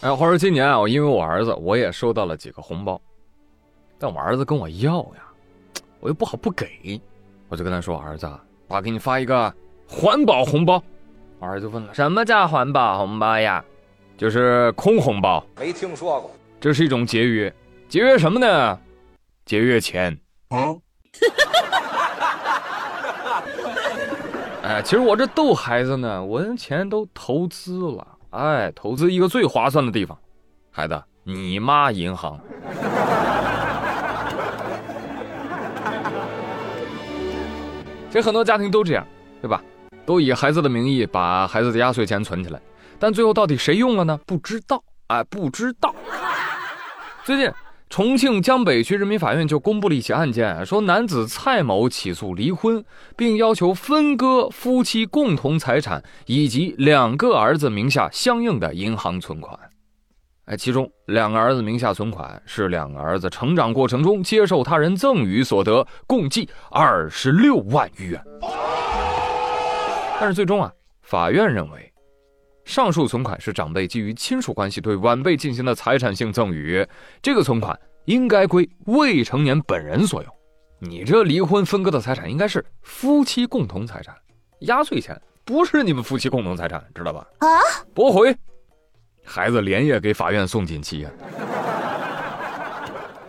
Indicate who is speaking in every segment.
Speaker 1: 哎，话说今年啊，我因为我儿子，我也收到了几个红包，但我儿子跟我要呀，我又不好不给，我就跟他说：“儿子，爸给你发一个环保红包。”我儿子问了：“什么叫环保红包呀？”就是空红包，
Speaker 2: 没听说过。
Speaker 1: 这是一种节约，节约什么呢？节约钱。啊 哎，其实我这逗孩子呢，我连钱都投资了。哎，投资一个最划算的地方，孩子，你妈银行。其实很多家庭都这样，对吧？都以孩子的名义把孩子的压岁钱存起来，但最后到底谁用了呢？不知道，哎，不知道。最近，重庆江北区人民法院就公布了一起案件，说男子蔡某起诉离婚，并要求分割夫妻共同财产以及两个儿子名下相应的银行存款。哎，其中两个儿子名下存款是两个儿子成长过程中接受他人赠与所得，共计二十六万余元。但是最终啊，法院认为，上述存款是长辈基于亲属关系对晚辈进行的财产性赠与，这个存款应该归未成年本人所有。你这离婚分割的财产应该是夫妻共同财产，压岁钱不是你们夫妻共同财产，知道吧？啊，驳回。孩子连夜给法院送锦旗呀！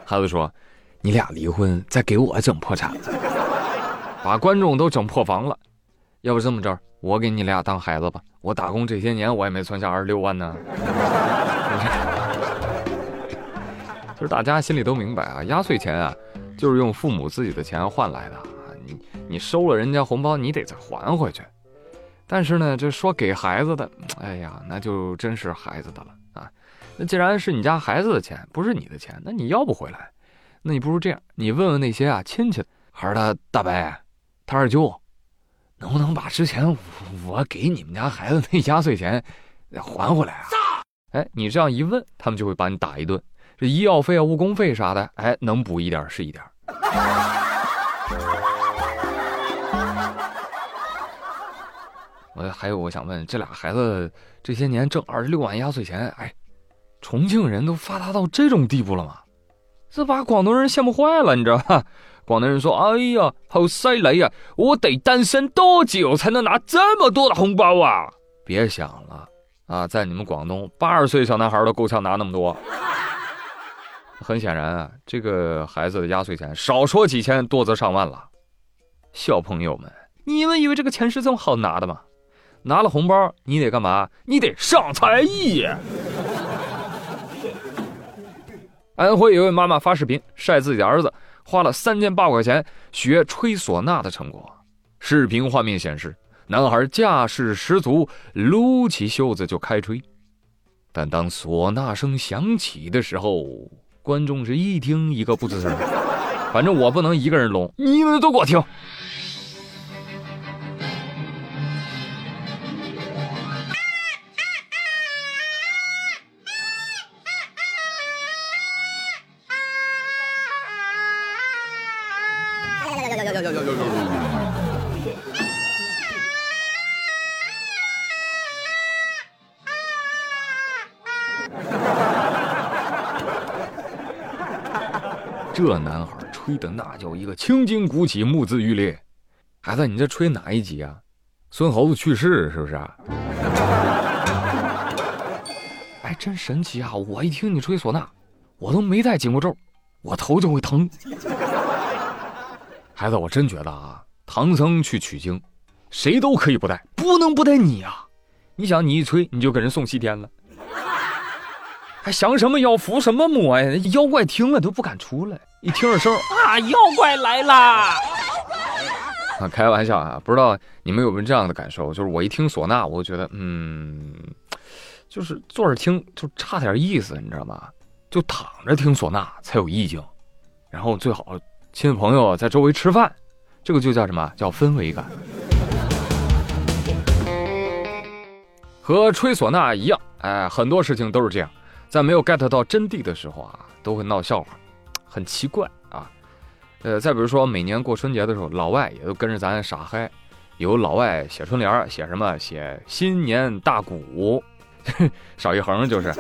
Speaker 1: 孩子说：“你俩离婚，再给我整破产了，把观众都整破防了。要不这么着，我给你俩当孩子吧。我打工这些年，我也没存下二十六万呢。其 实大家心里都明白啊，压岁钱啊，就是用父母自己的钱换来的啊。你你收了人家红包，你得再还回去。”但是呢，这说给孩子的，哎呀，那就真是孩子的了啊！那既然是你家孩子的钱，不是你的钱，那你要不回来，那你不如这样，你问问那些啊亲戚，还是他大伯，他二舅，能不能把之前我给你们家孩子那压岁钱还回来啊？哎，你这样一问，他们就会把你打一顿，这医药费啊、误工费啥的，哎，能补一点是一点。我还有，我想问，这俩孩子这些年挣二十六万压岁钱，哎，重庆人都发达到这种地步了吗？这把广东人羡慕坏了，你知道吧？广东人说：“哎呀，好犀利呀！我得单身多久才能拿这么多的红包啊？”别想了啊，在你们广东，八十岁小男孩都够呛拿那么多。很显然啊，这个孩子的压岁钱少说几千，多则上万了。小朋友们，你们以为这个钱是这么好拿的吗？拿了红包，你得干嘛？你得上才艺。安徽有位妈妈发视频晒自己的儿子花了三千八块钱学吹唢呐的成果。视频画面显示，男孩架势十足，撸起袖子就开吹。但当唢呐声响起的时候，观众是一听一个不吱声。反正我不能一个人聋，你们都给我听。这男孩吹的那叫一个青筋鼓起，目眦欲裂。孩子，你这吹哪一集啊？孙猴子去世是不是？哎，真神奇啊！我一听你吹唢呐，我都没带紧箍咒，我头就会疼。孩子，我真觉得啊，唐僧去取经，谁都可以不带，不能不带你啊！你想，你一吹，你就给人送西天了。还降什么妖，伏什么魔呀？妖怪听了都不敢出来，一听这声啊，妖怪来啦！啊，开玩笑啊，不知道你们有没有这样的感受？就是我一听唢呐，我就觉得，嗯，就是坐着听就差点意思，你知道吗？就躺着听唢呐才有意境，然后最好亲戚朋友在周围吃饭，这个就叫什么叫氛围感？和吹唢呐一样，哎，很多事情都是这样。在没有 get 到真谛的时候啊，都会闹笑话，很奇怪啊。呃，再比如说每年过春节的时候，老外也都跟着咱傻嗨，有老外写春联写什么？写新年大鼓，少一横就是。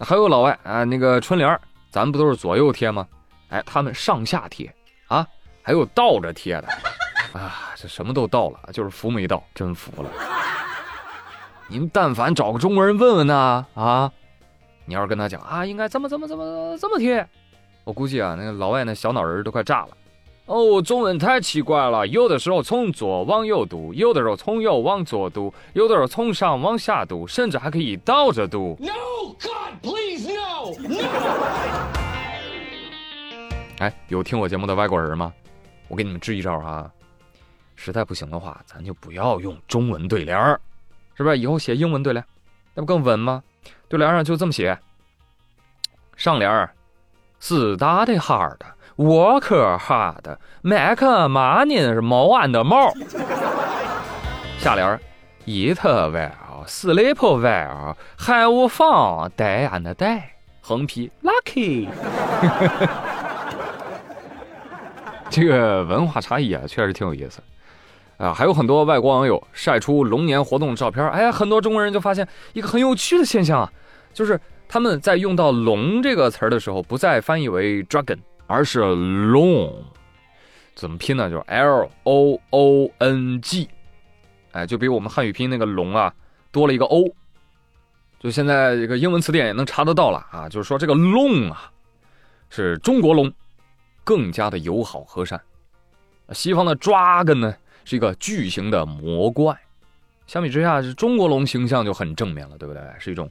Speaker 1: 还有老外啊，那个春联咱不都是左右贴吗？哎，他们上下贴啊，还有倒着贴的 啊，这什么都倒了，就是福没到，真服了。您但凡找个中国人问问呐，啊，你要是跟他讲啊，应该怎么怎么怎么这么贴，我估计啊，那个老外那小脑仁都快炸了。哦，中文太奇怪了，有的时候从左往右读，有的时候从右往左读，有的时候从上往下读，甚至还可以倒着读。No God, please no, no. 哎，有听我节目的外国人吗？我给你们支一招啊，实在不行的话，咱就不要用中文对联儿。是不是以后写英文对联，那不更稳吗？对联上就这么写：上联儿，study hard，work hard，make money 是毛安的毛。下联儿，eat well，sleep well，have fun, day and day。横批，lucky。这个文化差异啊，确实挺有意思。啊，还有很多外国网友晒出龙年活动照片，哎，很多中国人就发现一个很有趣的现象啊，就是他们在用到“龙”这个词儿的时候，不再翻译为 dragon，而是 long，怎么拼呢？就是 L O O N G，哎，就比我们汉语拼那个“龙”啊多了一个 O，就现在这个英文词典也能查得到了啊，就是说这个 long 啊，是中国龙更加的友好和善，西方的 dragon 呢？是一个巨型的魔怪，相比之下，是中国龙形象就很正面了，对不对？是一种，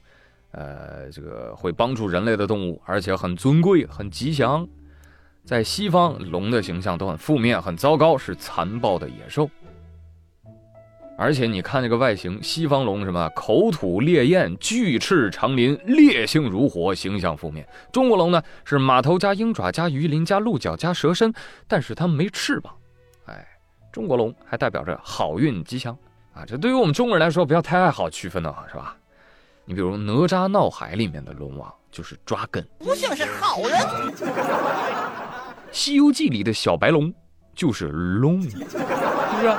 Speaker 1: 呃，这个会帮助人类的动物，而且很尊贵、很吉祥。在西方，龙的形象都很负面、很糟糕，是残暴的野兽。而且你看这个外形，西方龙什么口吐烈焰、巨翅长鳞、烈性如火，形象负面。中国龙呢，是马头加鹰爪加鱼鳞加鹿角加蛇身，但是它没翅膀。中国龙还代表着好运吉祥啊！这对于我们中国人来说，不要太好区分了是吧？你比如《哪吒闹海》里面的龙王就是抓根，不像是好人；《西游记》里的小白龙就是龙，是不是？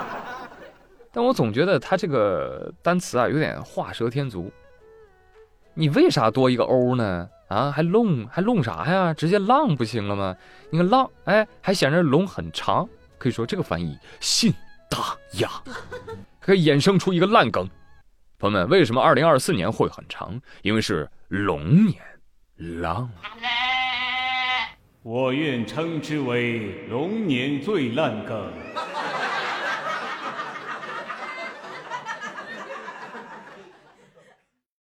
Speaker 1: 但我总觉得他这个单词啊，有点画蛇添足。你为啥多一个欧呢？啊，还龙还龙啥呀？直接浪不行了吗？你看浪，哎，还显着龙很长。可以说这个翻译信大雅，可以衍生出一个烂梗。朋友们，为什么二零二四年会很长？因为是龙年，浪。
Speaker 2: 我愿称之为龙年最烂梗。